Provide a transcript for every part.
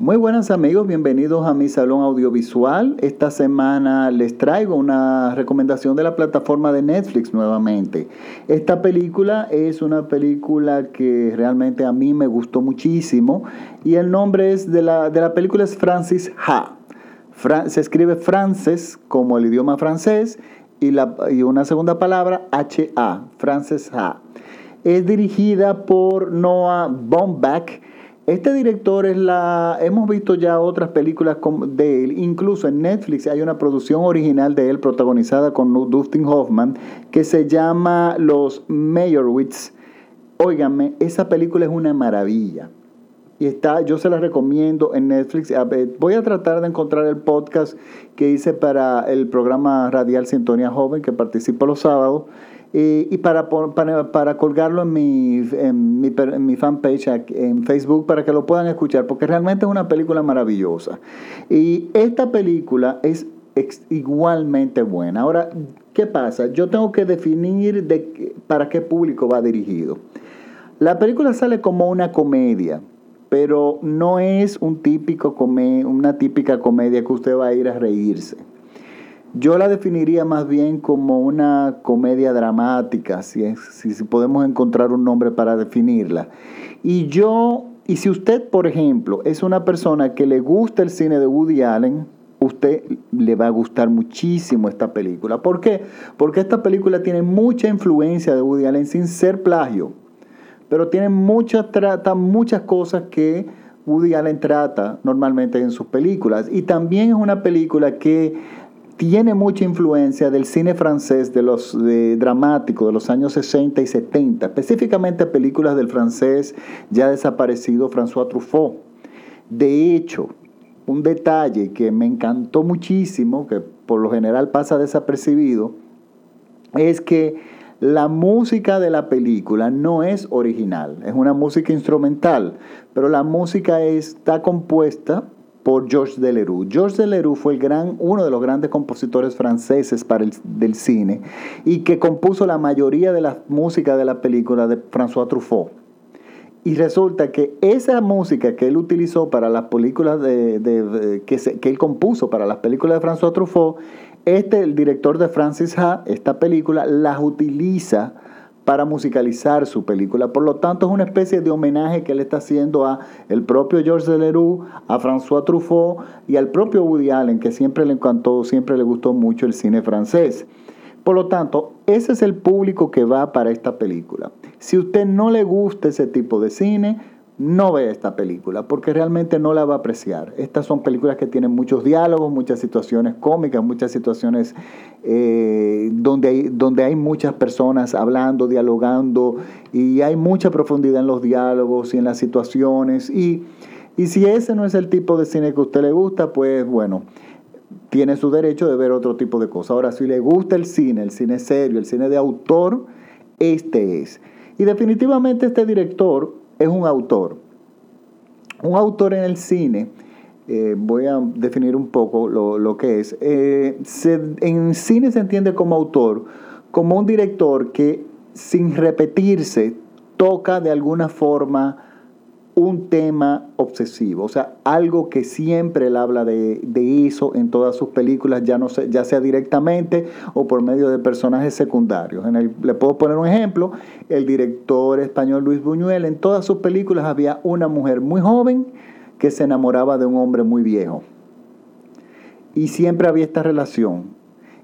Muy buenas amigos, bienvenidos a mi salón audiovisual. Esta semana les traigo una recomendación de la plataforma de Netflix nuevamente. Esta película es una película que realmente a mí me gustó muchísimo y el nombre de la, de la película es Francis Ha. se escribe Frances como el idioma francés y, la, y una segunda palabra H-A, Frances Ha. Es dirigida por Noah Baumbach este director es la. Hemos visto ya otras películas de él, incluso en Netflix hay una producción original de él protagonizada con Dustin Hoffman que se llama Los Meyerowitz. Óigame, esa película es una maravilla. Y está, yo se la recomiendo en Netflix. voy a tratar de encontrar el podcast que hice para el programa radial Sintonía Joven que participo los sábados y, para, para, para, colgarlo en mi, en mi, en mi fanpage en Facebook para que lo puedan escuchar, porque realmente es una película maravillosa. Y esta película es igualmente buena. Ahora, ¿qué pasa? Yo tengo que definir de, para qué público va dirigido. La película sale como una comedia, pero no es un típico una típica comedia que usted va a ir a reírse. Yo la definiría más bien como una comedia dramática, si, si, podemos encontrar un nombre para definirla. Y yo, y si usted, por ejemplo, es una persona que le gusta el cine de Woody Allen, usted le va a gustar muchísimo esta película. ¿Por qué? Porque esta película tiene mucha influencia de Woody Allen sin ser plagio, pero tiene muchas, trata muchas cosas que Woody Allen trata normalmente en sus películas. Y también es una película que tiene mucha influencia del cine francés de los dramáticos de los años 60 y 70, específicamente películas del francés ya desaparecido François Truffaut. De hecho, un detalle que me encantó muchísimo, que por lo general pasa desapercibido, es que la música de la película no es original, es una música instrumental, pero la música está compuesta por Georges Delerue. Georges Delerue fue el gran, uno de los grandes compositores franceses para el, del cine y que compuso la mayoría de la música de la película de François Truffaut. Y resulta que esa música que él utilizó para las películas de, que, que, él compuso para las películas de François Truffaut, este, el director de Francis Ha, esta película, las utiliza para musicalizar su película. Por lo tanto, es una especie de homenaje que él está haciendo a el propio Georges Delerue, a François Truffaut y al propio Woody Allen, que siempre le encantó, siempre le gustó mucho el cine francés. Por lo tanto, ese es el público que va para esta película. Si usted no le gusta ese tipo de cine, no vea esta película porque realmente no la va a apreciar. Estas son películas que tienen muchos diálogos, muchas situaciones cómicas, muchas situaciones eh, donde, hay, donde hay muchas personas hablando, dialogando y hay mucha profundidad en los diálogos y en las situaciones. Y, y si ese no es el tipo de cine que a usted le gusta, pues bueno, tiene su derecho de ver otro tipo de cosas. Ahora, si le gusta el cine, el cine serio, el cine de autor, este es. Y definitivamente este director es un autor. Un autor en el cine, eh, voy a definir un poco lo, que es. Eh, en cine se entiende como autor, como un director que sin repetirse toca de alguna forma un tema obsesivo, o sea, algo que siempre él habla de, eso en todas sus películas, ya, no ya sea directamente o por medio de personajes secundarios. En el, le puedo poner un ejemplo, el director español Luis Buñuel, en todas sus películas había una mujer muy joven que se enamoraba de un hombre muy viejo. Y siempre había esta relación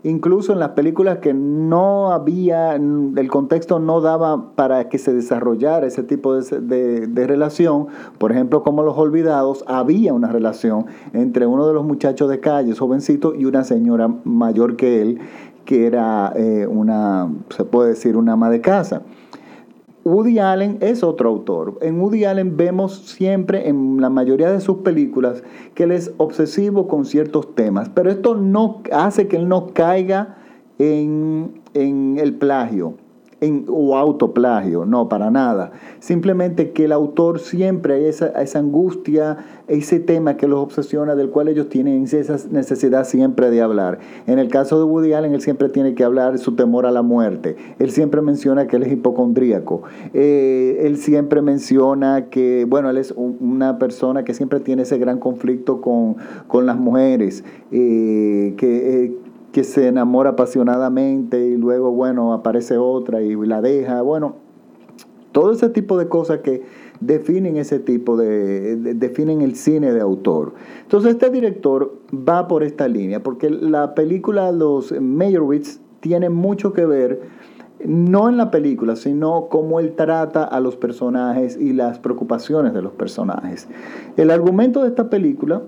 incluso en las películas que no había, el contexto no daba para que se desarrollara ese tipo de, relación, por ejemplo, como Los Olvidados, había una relación entre uno de los muchachos de calle, jovencito, y una señora mayor que él, que era eh, una, se puede decir, una ama de casa. Woody Allen es otro autor. En Woody Allen vemos siempre en la mayoría de sus películas que él es obsesivo con ciertos temas, pero esto no hace que él no caiga en, el plagio. O autoplagio, no, para nada. Simplemente que el autor siempre hay esa, esa angustia, ese tema que los obsesiona, del cual ellos tienen esa necesidad siempre de hablar. En el caso de Woody Allen, él siempre tiene que hablar su temor a la muerte. Él siempre menciona que él es hipocondríaco. Eh, él siempre menciona que, bueno, él es una persona que siempre tiene ese gran conflicto con, las mujeres, eh, que... Eh, que se enamora apasionadamente y luego, bueno, aparece otra y la deja. Bueno, todo ese tipo de cosas que definen ese tipo de, definen el cine de autor. Entonces este director va por esta línea, porque la película Los Meyerowitz tiene mucho que ver no en la película, sino cómo él trata a los personajes y las preocupaciones de los personajes. El argumento de esta película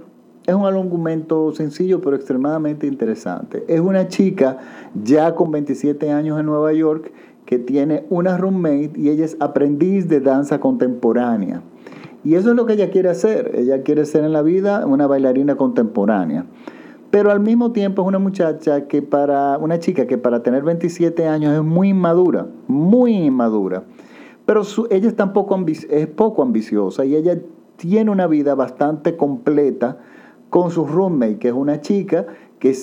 es un argumento sencillo pero extremadamente interesante. Es una chica ya con 27 años en Nueva York que tiene una roommate y ella es aprendiz de danza contemporánea. Y eso es lo que ella quiere hacer. Ella quiere ser en la vida una bailarina contemporánea. Pero al mismo tiempo es una muchacha que para, una chica que para tener 27 años es muy inmadura, muy inmadura. Pero ella es, tampoco es poco ambiciosa y ella tiene una vida bastante completa con su roommate, que es una chica que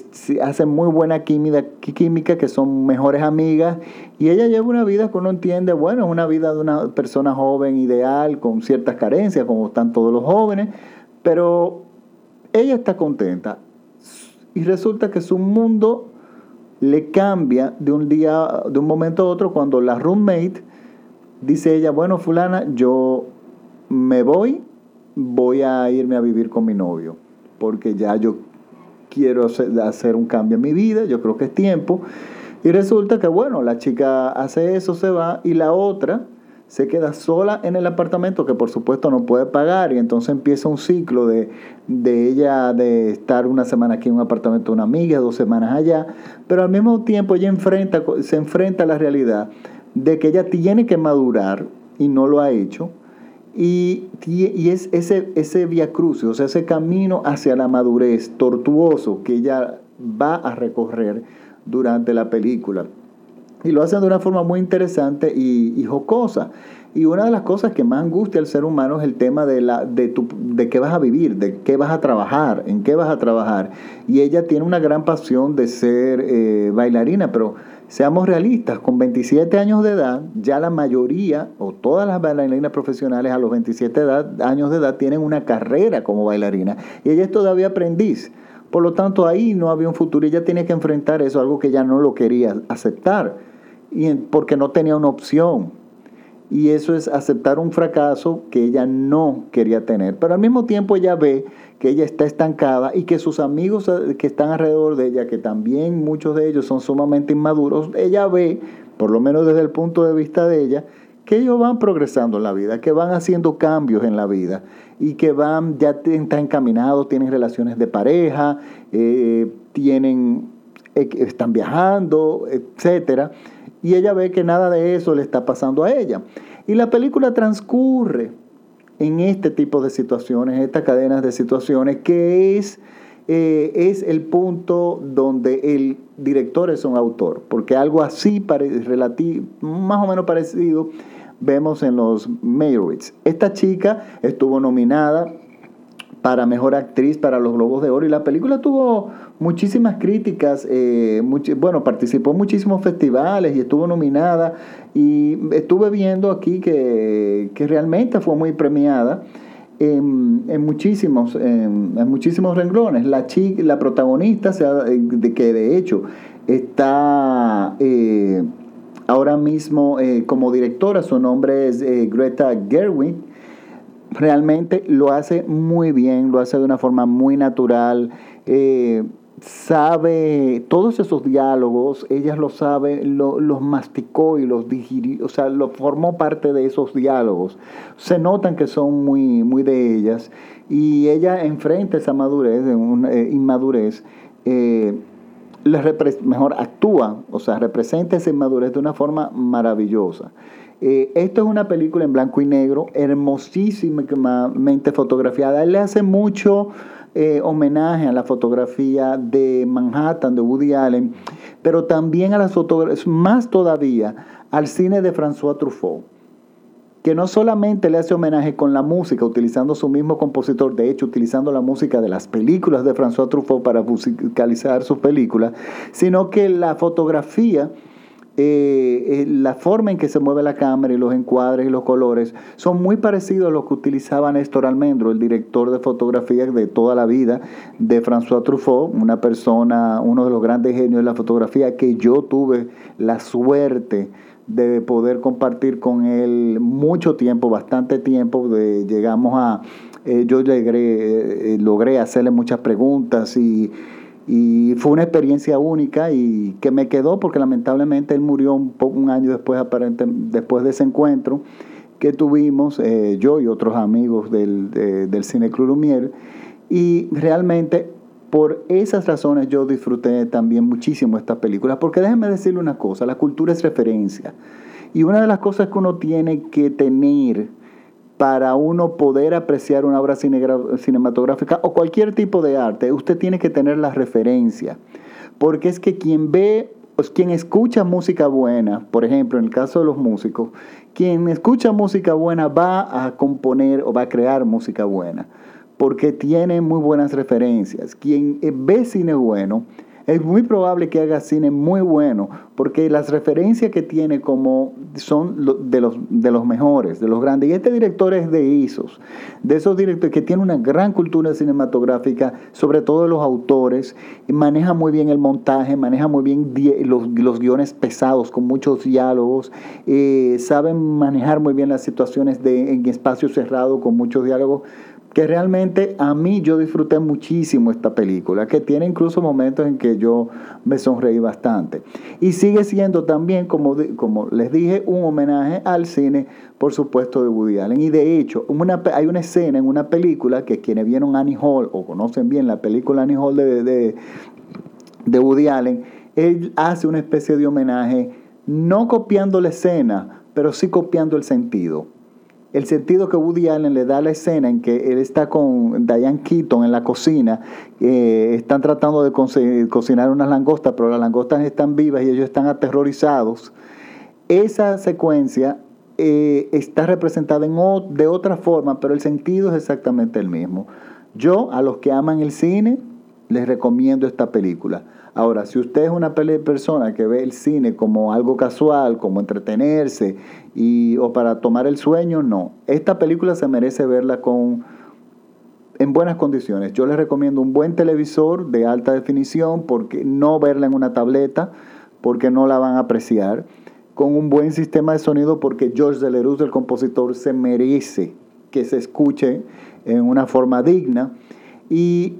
hace muy buena química, que son mejores amigas, y ella lleva una vida que uno entiende, bueno, es una vida de una persona joven, ideal, con ciertas carencias, como están todos los jóvenes, pero ella está contenta. Y resulta que su mundo le cambia de un día, de un momento a otro, cuando la roommate dice ella, bueno, fulana, yo me voy, voy a irme a vivir con mi novio porque ya yo quiero hacer un cambio en mi vida, yo creo que es tiempo. Y resulta que, bueno, la chica hace eso, se va, y la otra se queda sola en el apartamento que por supuesto no puede pagar y entonces empieza un ciclo de, de, ella de estar una semana aquí en un apartamento de una amiga, dos semanas allá, pero al mismo tiempo ella enfrenta, se enfrenta a la realidad de que ella tiene que madurar y no lo ha hecho y, es ese, ese via crucis, o sea, ese camino hacia la madurez tortuoso que ella va a recorrer durante la película. Y lo hacen de una forma muy interesante y, jocosa. Y una de las cosas que más angustia al ser humano es el tema de, la, de, tu, de qué vas a vivir, de qué vas a trabajar, en qué vas a trabajar. Y ella tiene una gran pasión de ser eh, bailarina, pero Seamos realistas, con 27 años de edad, ya la mayoría o todas las bailarinas profesionales a los 27 años de edad tienen una carrera como bailarina y ella es todavía aprendiz. Por lo tanto, ahí no había un futuro y ella tenía que enfrentar eso, algo que ella no lo quería aceptar, y porque no tenía una opción. Y eso es aceptar un fracaso que ella no quería tener. Pero al mismo tiempo ella ve que ella está estancada y que sus amigos eh, que están alrededor de ella, que también muchos de ellos son sumamente inmaduros, ella ve, por lo menos desde el punto de vista de ella, que ellos van progresando en la vida, que van haciendo cambios en la vida y que van, ya están encaminados, tienen relaciones de pareja, eh, tienen, eh, están viajando, etcétera, y ella ve que nada de eso le está pasando a ella. Y la película transcurre en este tipo de situaciones, estas cadenas de situaciones, que es, eh, es el punto donde el director es un autor, porque algo así, más o menos parecido, vemos en los Meyerowitz. Esta chica estuvo nominada para Mejor Actriz para los Globos de Oro y la película tuvo muchísimas críticas, eh, bueno, participó en muchísimos festivales y estuvo nominada y estuve viendo aquí que, realmente fue muy premiada. En, muchísimos, en, muchísimos renglones. La, chica, la protagonista, de, que de hecho está eh, ahora mismo eh, como directora, su nombre es Greta Gerwig, realmente lo hace muy bien, lo hace de una forma muy natural. Eh, sabe todos esos diálogos, ella lo sabe, los masticó y los digirió, o sea, lo formó parte de esos diálogos. Se notan que son muy, muy de ellas y ella enfrenta esa madurez, una, eh, inmadurez. Eh, mejor actúa, o sea, representa esa inmadurez de una forma maravillosa. Eh, esto es una película en blanco y negro, hermosísimamente fotografiada. Él le hace mucho eh, homenaje a la fotografía de Manhattan de Woody Allen, pero también a las fotografías, más todavía al cine de François Truffaut que no solamente le hace homenaje con la música, utilizando su mismo compositor, de hecho utilizando la música de las películas de François Truffaut para musicalizar sus películas, sino que la fotografía, eh, eh, la forma en que se mueve la cámara y los encuadres y los colores son muy parecidos a los que utilizaba Néstor Almendro, el director de fotografía de toda la vida de François Truffaut, una persona, uno de los grandes genios de la fotografía que yo tuve la suerte de poder compartir con él mucho tiempo, bastante tiempo. De, llegamos a, eh, yo logré, eh, logré hacerle muchas preguntas y, y, fue una experiencia única y que me quedó porque lamentablemente él murió un, un año después, aparente, después de ese encuentro que tuvimos, eh, yo y otros amigos del, del Cine Club Lumière. Y realmente por esas razones yo disfruté también muchísimo esta película, porque déjenme decirle una cosa, la cultura es referencia. Y una de las cosas que uno tiene que tener para uno poder apreciar una obra cinematográfica o cualquier tipo de arte, usted tiene que tener la referencia. Porque es que quien ve, pues, quien escucha música buena, por ejemplo, en el caso de los músicos, quien escucha música buena va a componer o va a crear música buena porque tiene muy buenas referencias. Quien ve cine bueno, es muy probable que haga cine muy bueno, porque las referencias que tiene como son de los, de los mejores, de los grandes. Y este director es de ISOs, de esos directores que tienen una gran cultura cinematográfica, sobre todo los autores, maneja muy bien el montaje, maneja muy bien los, los guiones pesados con muchos diálogos, eh, saben manejar muy bien las situaciones de, en espacio cerrado con muchos diálogos que realmente a mí yo disfruté muchísimo esta película, que tiene incluso momentos en que yo me sonreí bastante. Y sigue siendo también, como, como les dije, un homenaje al cine, por supuesto, de Woody Allen. Y de hecho, hay una escena en una película que quienes vieron Annie Hall o conocen bien la película Annie Hall de, de, de Woody Allen, él hace una especie de homenaje, no copiando la escena, pero sí copiando el sentido el sentido que Woody Allen le da a la escena en que él está con Diane Keaton en la cocina, eh, están tratando de cocinar unas langostas, pero las langostas están vivas y ellos están aterrorizados. Esa secuencia eh, está representada en de otra forma, pero el sentido es exactamente el mismo. Yo, a los que aman el cine, les recomiendo esta película. Ahora, si usted es una persona que ve el cine como algo casual, como entretenerse y, o para tomar el sueño, no. Esta película se merece verla con, en buenas condiciones. Yo les recomiendo un buen televisor de alta definición, porque no verla en una tableta, porque no la van a apreciar. Con un buen sistema de sonido, porque George Deleruz, el compositor, se merece que se escuche en una forma digna. Y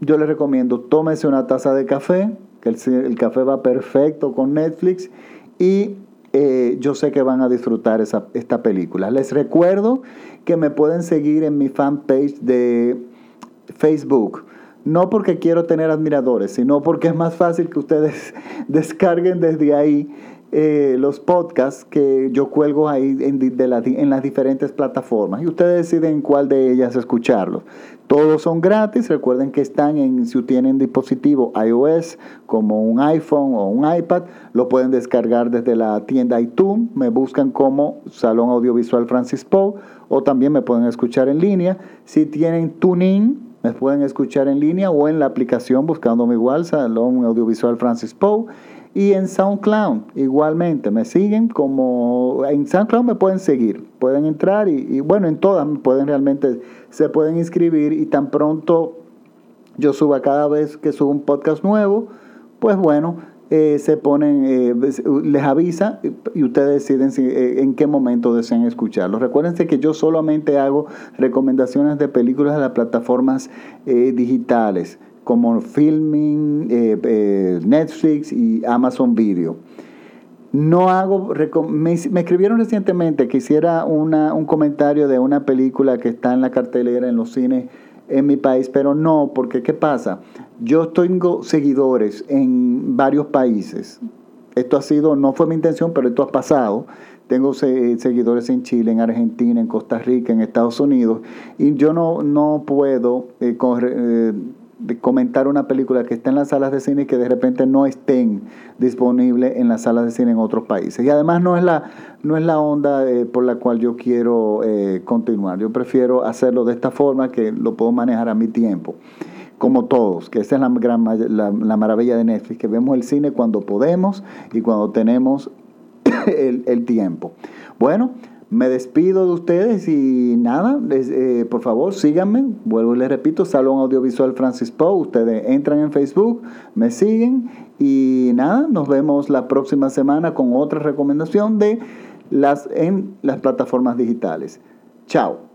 yo les recomiendo, tómese una taza de café, que el, café va perfecto con Netflix y eh, yo sé que van a disfrutar esa, esta película. Les recuerdo que me pueden seguir en mi fanpage de Facebook. No porque quiero tener admiradores, sino porque es más fácil que ustedes descarguen desde ahí eh, los podcasts que yo cuelgo ahí en, las diferentes plataformas y ustedes deciden cuál de ellas escucharlos. Todos son gratis, recuerden que están en, si tienen dispositivo iOS como un iPhone o un iPad, lo pueden descargar desde la tienda iTunes, me buscan como Salón Audiovisual Francis Poe o también me pueden escuchar en línea. Si tienen TuneIn, me pueden escuchar en línea o en la aplicación buscándome igual Salón Audiovisual Francis Poe y en SoundCloud, igualmente, me siguen como en SoundCloud me pueden seguir, pueden entrar y, bueno, en todas pueden realmente, se pueden inscribir y tan pronto yo suba cada vez que subo un podcast nuevo, pues bueno, eh, se ponen, eh, les avisa y ustedes deciden eh, en qué momento desean escucharlo. Recuerden que yo solamente hago recomendaciones de películas de las plataformas digitales como Filming, eh, eh, Netflix y Amazon Video. No hago, me, escribieron recientemente que hiciera una, un comentario de una película que está en la cartelera en los cines en mi país, pero no, porque ¿qué pasa? Yo tengo seguidores en varios países, esto ha sido, no fue mi intención, pero esto ha pasado. Tengo seguidores en Chile, en Argentina, en Costa Rica, en Estados Unidos, y yo no, no puedo eh, eh, comentar una película que está en las salas de cine y que de repente no estén disponibles en las salas de cine en otros países. Y además no es la, no es la onda eh, por la cual yo quiero continuar. Yo prefiero hacerlo de esta forma que lo puedo manejar a mi tiempo como todos, que esa es la, gran, la, la, maravilla de Netflix, que vemos el cine cuando podemos y cuando tenemos el, tiempo. Bueno, me despido de ustedes y nada, eh, por favor síganme, vuelvo y les repito, Salón Audiovisual Francis Poe, ustedes entran en Facebook, me siguen y nada, nos vemos la próxima semana con otra recomendación de las en las plataformas digitales. Chao.